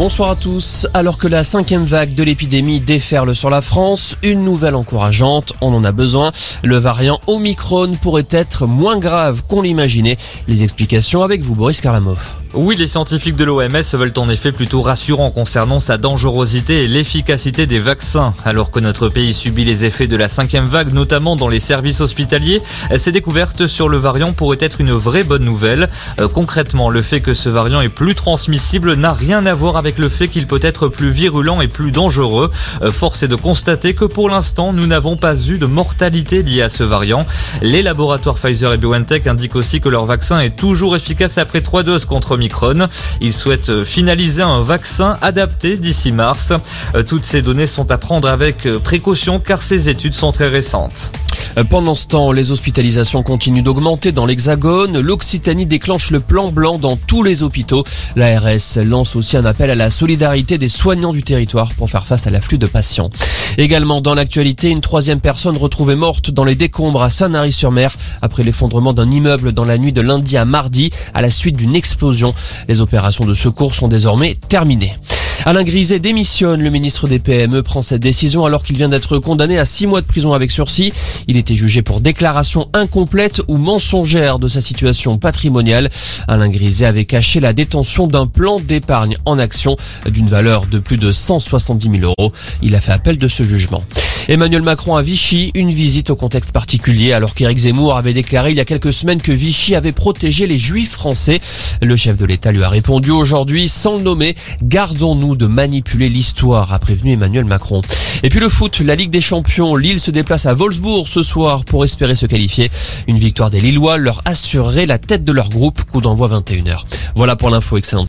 Bonsoir à tous. Alors que la cinquième vague de l'épidémie déferle sur la France, une nouvelle encourageante, on en a besoin. Le variant Omicron pourrait être moins grave qu'on l'imaginait. Les explications avec vous, Boris Karlamov. Oui, les scientifiques de l'OMS veulent en effet plutôt rassurants concernant sa dangerosité et l'efficacité des vaccins. Alors que notre pays subit les effets de la cinquième vague, notamment dans les services hospitaliers, ces découvertes sur le variant pourraient être une vraie bonne nouvelle. Euh, concrètement, le fait que ce variant est plus transmissible n'a rien à voir avec le fait qu'il peut être plus virulent et plus dangereux. Euh, force est de constater que pour l'instant, nous n'avons pas eu de mortalité liée à ce variant. Les laboratoires Pfizer et BioNTech indiquent aussi que leur vaccin est toujours efficace après trois doses contre Omicron. Ils souhaitent finaliser un vaccin adapté d'ici mars. Euh, toutes ces données sont à prendre avec précaution car ces études sont très récentes. Pendant ce temps, les hospitalisations continuent d'augmenter dans l'Hexagone. L'Occitanie déclenche le plan blanc dans tous les hôpitaux. L'ARS lance aussi un appel à la solidarité des soignants du territoire pour faire face à l'afflux de patients. Également dans l'actualité, une troisième personne retrouvée morte dans les décombres à Saint-Nary-sur-Mer après l'effondrement d'un immeuble dans la nuit de lundi à mardi à la suite d'une explosion. Les opérations de secours sont désormais terminées. Alain Griset démissionne. Le ministre des PME prend cette décision alors qu'il vient d'être condamné à six mois de prison avec sursis. Il était jugé pour déclaration incomplète ou mensongère de sa situation patrimoniale. Alain Griset avait caché la détention d'un plan d'épargne en action d'une valeur de plus de 170 000 euros. Il a fait appel de ce jugement. Emmanuel Macron à Vichy, une visite au contexte particulier alors qu'Éric Zemmour avait déclaré il y a quelques semaines que Vichy avait protégé les juifs français. Le chef de l'État lui a répondu aujourd'hui sans le nommer, gardons-nous de manipuler l'histoire, a prévenu Emmanuel Macron. Et puis le foot, la Ligue des Champions, Lille se déplace à Wolfsburg ce soir pour espérer se qualifier. Une victoire des Lillois leur assurerait la tête de leur groupe, coup d'envoi 21h. Voilà pour l'info, excellente.